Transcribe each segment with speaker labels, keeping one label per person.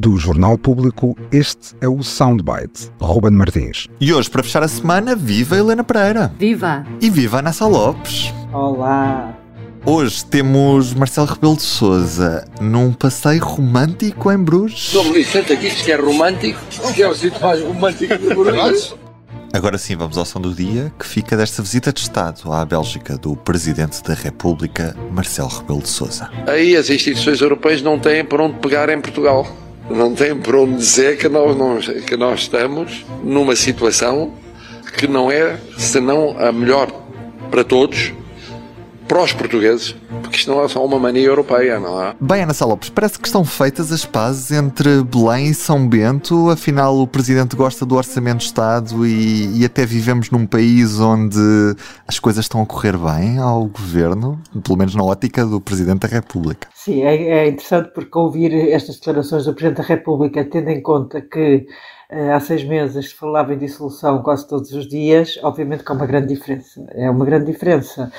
Speaker 1: Do Jornal Público, este é o Soundbite. Ruben Martins.
Speaker 2: E hoje, para fechar a semana, viva Helena Pereira.
Speaker 3: Viva!
Speaker 2: E viva a Lopes.
Speaker 4: Olá!
Speaker 2: Hoje temos Marcelo Rebelo de Souza num passeio romântico em Bruges.
Speaker 5: Dom Vicente aqui diz que é romântico, que é o sítio mais romântico de Bruges.
Speaker 2: Agora sim, vamos ao som do dia, que fica desta visita de Estado à Bélgica do Presidente da República, Marcelo Rebelo de Souza.
Speaker 5: Aí as instituições europeias não têm por onde pegar em Portugal. Não têm por onde dizer que nós, não, que nós estamos numa situação que não é senão a melhor para todos, para os portugueses, porque isto não é só uma mania europeia, não é?
Speaker 2: Bem, Ana Salopes, parece que estão feitas as pazes entre Belém e São Bento. Afinal, o Presidente gosta do Orçamento de Estado e, e até vivemos num país onde as coisas estão a correr bem ao Governo, pelo menos na ótica do Presidente da República.
Speaker 4: Sim, é, é interessante porque ouvir estas declarações do Presidente da República, tendo em conta que uh, há seis meses se falava em dissolução quase todos os dias, obviamente que há uma grande diferença. É uma grande diferença.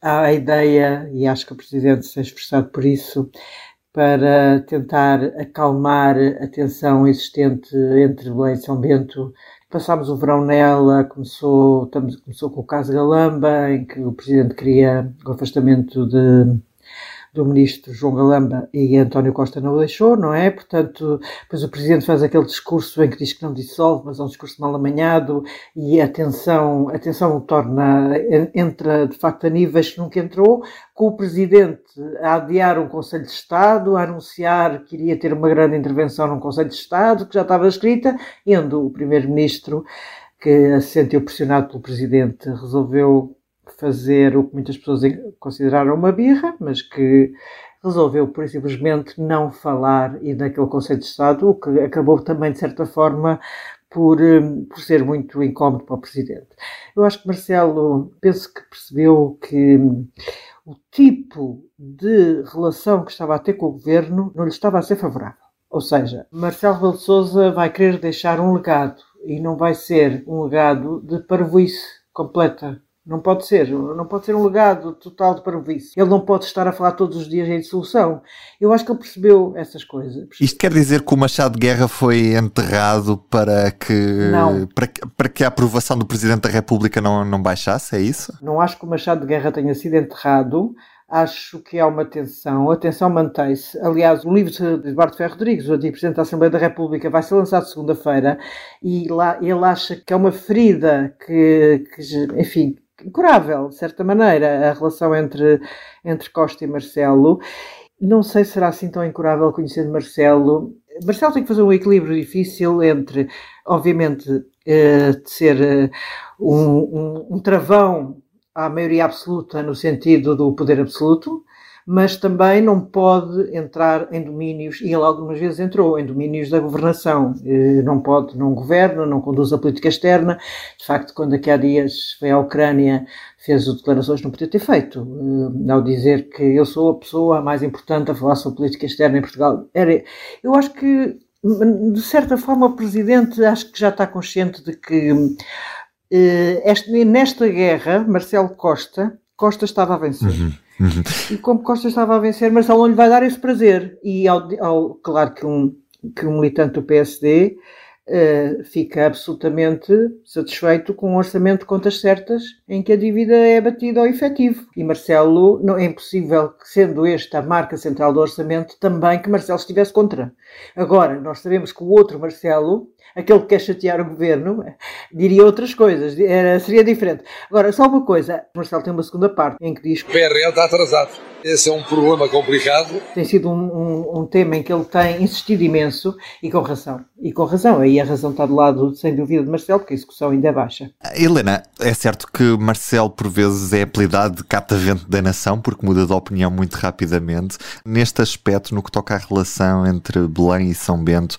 Speaker 4: Há a ideia, e acho que o Presidente se tem esforçado por isso, para tentar acalmar a tensão existente entre Belém e São Bento. Passámos o verão nela, começou, estamos, começou com o caso Galamba, em que o Presidente queria o afastamento de do ministro João Galamba e António Costa não o deixou, não é? Portanto, depois o Presidente faz aquele discurso em que diz que não dissolve, mas é um discurso mal amanhado e a tensão, a tensão torna, entra de facto a níveis que nunca entrou, com o Presidente a adiar um Conselho de Estado, a anunciar que iria ter uma grande intervenção num Conselho de Estado, que já estava escrita, indo o Primeiro-Ministro, que se sentiu pressionado pelo Presidente, resolveu fazer o que muitas pessoas consideraram uma birra, mas que resolveu, por simplesmente, não falar e naquele Conselho de Estado, o que acabou também, de certa forma, por, hum, por ser muito incómodo para o Presidente. Eu acho que Marcelo, penso que percebeu que hum, o tipo de relação que estava a ter com o Governo não lhe estava a ser favorável. Ou seja, Marcelo Rebelo Sousa vai querer deixar um legado e não vai ser um legado de parvoíce completa não pode ser, não pode ser um legado total de parvoíce. Ele não pode estar a falar todos os dias em dissolução. Eu acho que ele percebeu essas coisas.
Speaker 2: Isto quer dizer que o Machado de Guerra foi enterrado para que,
Speaker 4: não.
Speaker 2: Para, para que a aprovação do Presidente da República não, não baixasse, é isso?
Speaker 4: Não acho que o Machado de Guerra tenha sido enterrado. Acho que há uma tensão, a tensão mantém-se. Aliás, o livro de Eduardo Ferro Rodrigues, o antigo Presidente da Assembleia da República, vai ser lançado segunda-feira e lá ele acha que é uma ferida que, que enfim, incurável, de certa maneira, a relação entre, entre Costa e Marcelo. Não sei se será assim tão incurável conhecendo Marcelo. Marcelo tem que fazer um equilíbrio difícil entre, obviamente, uh, de ser uh, um, um, um travão à maioria absoluta no sentido do poder absoluto, mas também não pode entrar em domínios, e ele algumas vezes entrou em domínios da governação. Eh, não pode, não governa, não conduz a política externa. De facto, quando aqui há dias foi à Ucrânia, fez declarações não podia ter feito, eh, ao dizer que eu sou a pessoa mais importante a falar sobre política externa em Portugal. Era, eu acho que, de certa forma, o Presidente acho que já está consciente de que eh, nesta guerra, Marcelo Costa, Costa estava a vencer. Uhum. E como Costa estava a vencer, Marcelo não lhe vai dar esse prazer. E ao, ao claro que um, que um militante do PSD fica absolutamente satisfeito com um orçamento de contas certas em que a dívida é batida ao efetivo. E Marcelo, não é impossível, sendo esta a marca central do orçamento, também que Marcelo estivesse contra. Agora, nós sabemos que o outro Marcelo aquele que quer chatear o governo, diria outras coisas, seria diferente. Agora, só uma coisa, Marcelo tem uma segunda parte em que diz que
Speaker 5: o PRL está atrasado. Esse é um problema complicado.
Speaker 4: Tem sido um, um, um, tema em que ele tem insistido imenso e com razão. E com razão. Aí a razão está do lado, sem dúvida, de Marcelo, porque a execução ainda é baixa.
Speaker 2: Helena, é certo que Marcelo, por vezes, é apelidado de catavento da nação, porque muda de opinião muito rapidamente. Neste aspecto, no que toca à relação entre Belém e São Bento,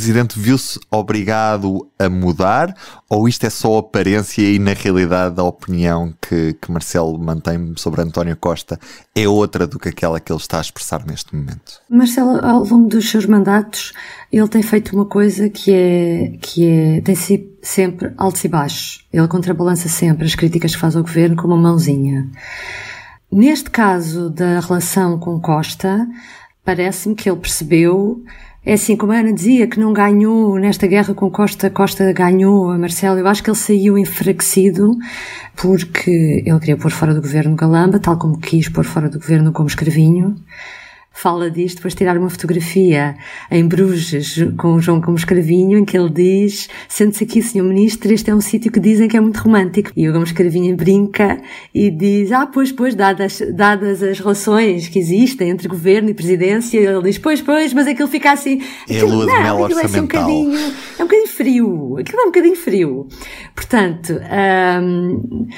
Speaker 2: presidente viu-se obrigado a mudar ou isto é só aparência e na realidade a opinião que, que Marcelo mantém sobre António Costa é outra do que aquela que ele está a expressar neste momento?
Speaker 3: Marcelo, ao longo dos seus mandatos, ele tem feito uma coisa que é, que é, tem sido sempre altos e baixos. Ele contrabalança sempre as críticas que faz ao governo com uma mãozinha. Neste caso da relação com Costa, parece-me que ele percebeu É assim, como a Ana dizia, que não ganhou nesta guerra com Costa, Costa ganhou a Marcelo. Eu acho que ele saiu enfraquecido porque ele queria pôr fora do governo Galamba, tal como quis pôr fora do governo como Escrevinho fala disto, depois tirar uma fotografia em Bruges com o João Gomes Cravinho, em que ele diz, sente-se aqui, senhor ministro, este é um sítio que dizem que é muito romântico. E o Gomes Cravinho brinca e diz, ah, pois, pois, dadas, dadas as relações que existem entre governo e presidência, ele diz, pois, pois, mas aquilo fica assim...
Speaker 2: É a lua de mel
Speaker 3: é. É um, bocadinho, é um bocadinho frio, aquilo é um bocadinho frio. Portanto, hum,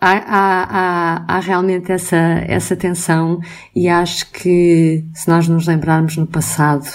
Speaker 3: há, há, há, há realmente essa, essa tensão e acho que se nós nos lembrarmos no passado,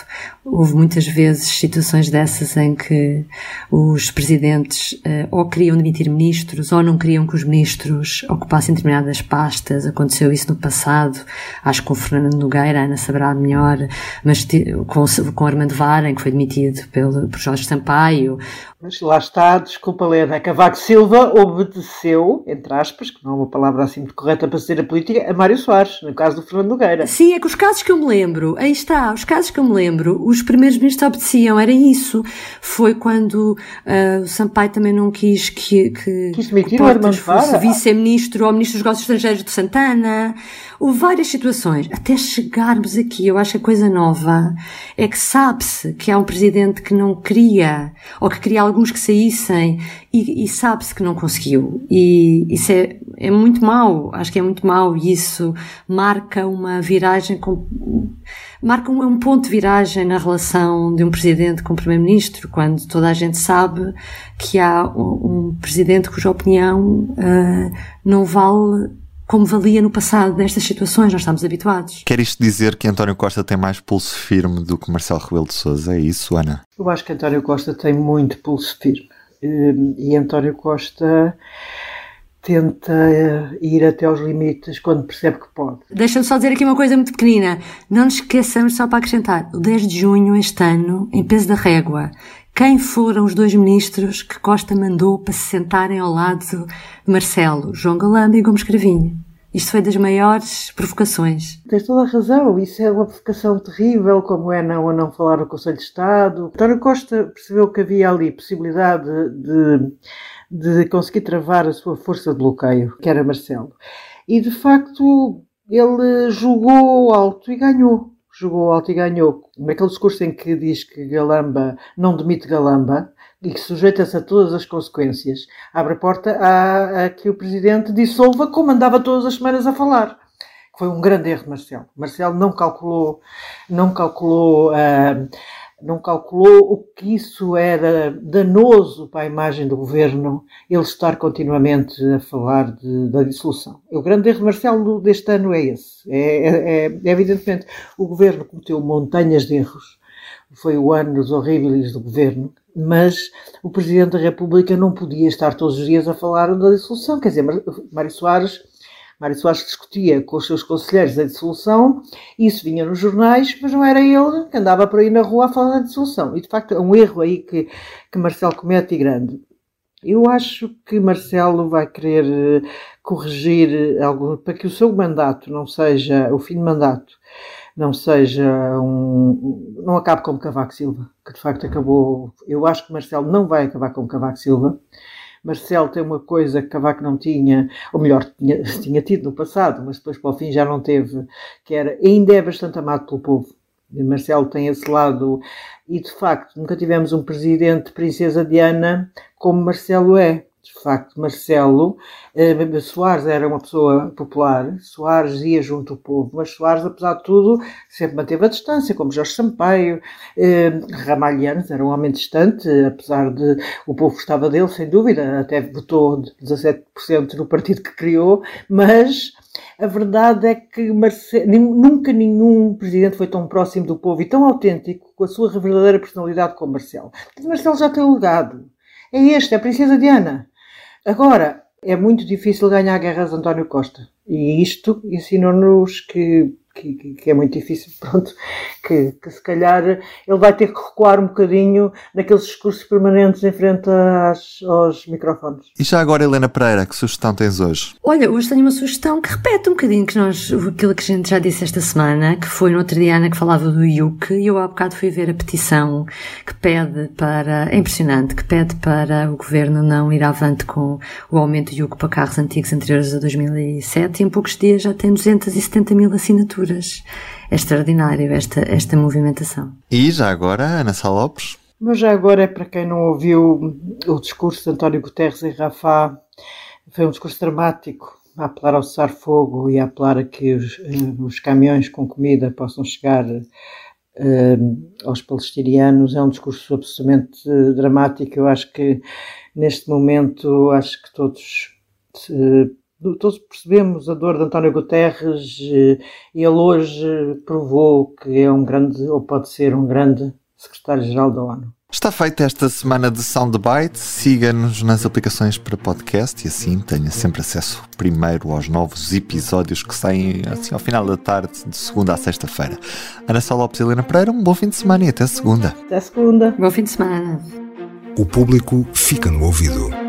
Speaker 3: houve muitas vezes situações dessas em que os presidentes uh, ou queriam demitir ministros ou não queriam que os ministros ocupassem determinadas pastas. Aconteceu isso no passado, acho que com o Fernando Nogueira, Ana saberá melhor, mas com, com Armando Varen, que foi demitido pelo, por Jorge Sampaio.
Speaker 4: Mas lá está, desculpa Lena, Cavaco Silva obedeceu, entre aspas, que não é uma palavra assim muito correta para ser a política, a Mário Soares, no caso do Fernando Nogueira.
Speaker 3: Sim, é que os casos que eu me lembro, aí está, os casos que eu me lembro, os primeiros ministros obedeciam, era isso. Foi quando uh, o Sampaio também não quis que, que,
Speaker 4: quis o Armando fosse
Speaker 3: vice-ministro ou ministro dos negócios estrangeiros de Santana. Houve várias situações. Até chegarmos aqui, eu acho que a coisa nova é que sabe-se que há um presidente que não queria, ou que queria alguns que saíssem, e, e sabe-se que não conseguiu. E isso é, é muito mau. Acho que é muito mau e isso marca uma viragem com, marca um, um ponto de viragem na relação de um presidente com o primeiro-ministro, quando toda a gente sabe que há um, um presidente cuja opinião uh, não vale como valia no passado nestas situações, nós estamos habituados.
Speaker 2: Quer isto dizer que António Costa tem mais pulso firme do que Marcelo Rebelo de Sousa? É isso, Ana?
Speaker 4: Eu acho que António Costa tem muito pulso firme. Hum, e António Costa tenta ir até aos limites quando percebe que pode.
Speaker 3: Deixa-me só dizer aqui uma coisa muito pequenina. Não nos esqueçamos, só para acrescentar, o 10 de junho este ano, em peso da régua, quem foram os dois ministros que Costa mandou para se sentarem ao lado de Marcelo, João Galamba e Gomes Cravinho? Isto foi das maiores provocações.
Speaker 4: Tens toda a razão, isso é uma provocação terrível, como é não a não falar no Conselho de Estado. António Costa percebeu que havia ali possibilidade de de conseguir travar a sua força de bloqueio, que era Marcelo. E de facto ele jogou alto e ganhou. Jogou alto e ganhou. Naquele discurso em que diz que Galamba não demite Galamba e que sujeita-se a todas as consequências, abre a porta a, a que o presidente dissolva como andava todas as semanas a falar foi um grande erro de Marcelo. Marcelo não calculou, não calculou uh, não calculou o que isso era danoso para a imagem do governo, ele estar continuamente a falar de, da dissolução. O grande erro de Marcelo deste ano é esse. É, é, é, evidentemente, o governo cometeu montanhas de erros. Foi o ano dos horríveis do governo, mas o Presidente da República não podia estar todos os dias a falar da dissolução. Quer dizer, Mário Soares Mário Soares discutia com os seus conselheiros a dissolução, isso vinha nos jornais, mas não era ele que andava por aí na rua a falar da dissolução. E de facto é um erro aí que, que Marcelo comete e grande. Eu acho que Marcelo vai querer eh, corrigir algo para que o seu mandato não seja o fim de mandato, não seja um. não acabe como Cavaco Silva, que de facto acabou. Eu acho que Marcelo não vai acabar como Cavaco Silva. Marcelo tem uma coisa que Cavaco não tinha, ou melhor, tinha, tinha tido no passado, mas depois para o fim já não teve, que era ainda é bastante amado pelo povo. Marcelo tem esse lado, e de facto nunca tivemos um presidente Princesa Diana como Marcelo é de facto, Marcelo eh, Soares era uma pessoa popular, Soares ia junto ao povo, mas Soares, apesar de tudo, sempre manteve a distância, como Jorge Sampaio, eh, Ramalhianos era um homem distante, apesar de o povo gostava dele, sem dúvida, até votou 17% no partido que criou, mas a verdade é que Marcelo, nunca nenhum presidente foi tão próximo do povo e tão autêntico com a sua verdadeira personalidade como Marcelo. Marcelo já tem um legado. É este, é a Princesa Diana. Agora, é muito difícil ganhar guerras António Costa. E isto ensinou-nos que que, que, é muito difícil, pronto, que, que, se calhar ele vai ter que recuar um bocadinho naqueles discursos permanentes em frente às, aos microfones.
Speaker 2: E já agora, Helena Pereira, que sugestão tens hoje?
Speaker 3: Olha, hoje tenho uma sugestão que repete um bocadinho que nós, aquilo que a gente já disse esta semana, que foi no outro dia Ana que falava do IUC, e eu há bocado fui ver a petição que pede para, é impressionante, que pede para o governo não ir avante com o aumento do IUC para carros antigos anteriores a 2007, e em poucos dias já tem 270 mil assinaturas alturas. É extraordinário esta, esta movimentação.
Speaker 2: E já agora, Ana Salopes?
Speaker 4: Mas já agora é para quem não ouviu o discurso de António Guterres em Rafah, foi um discurso dramático, a apelar ao cessar-fogo e a apelar a que os, eh, os caminhões com comida possam chegar uh, aos palestinianos. É um discurso absolutamente dramático. Eu acho que neste momento, acho que todos uh, todos percebemos a dor de António Guterres e ele hoje provou que é um grande, ou pode ser um grande secretário-geral da ONU.
Speaker 2: Está feita esta semana de Soundbite. Siga-nos nas aplicações para podcast e assim tenha sempre acesso primeiro aos novos episódios que saem assim ao final da tarde, de segunda a sexta-feira. Ana Sá Lopes e Helena Pereira, um bom fim de semana e até segunda.
Speaker 4: Até segunda.
Speaker 3: Bom fim de semana.
Speaker 1: O público fica no ouvido.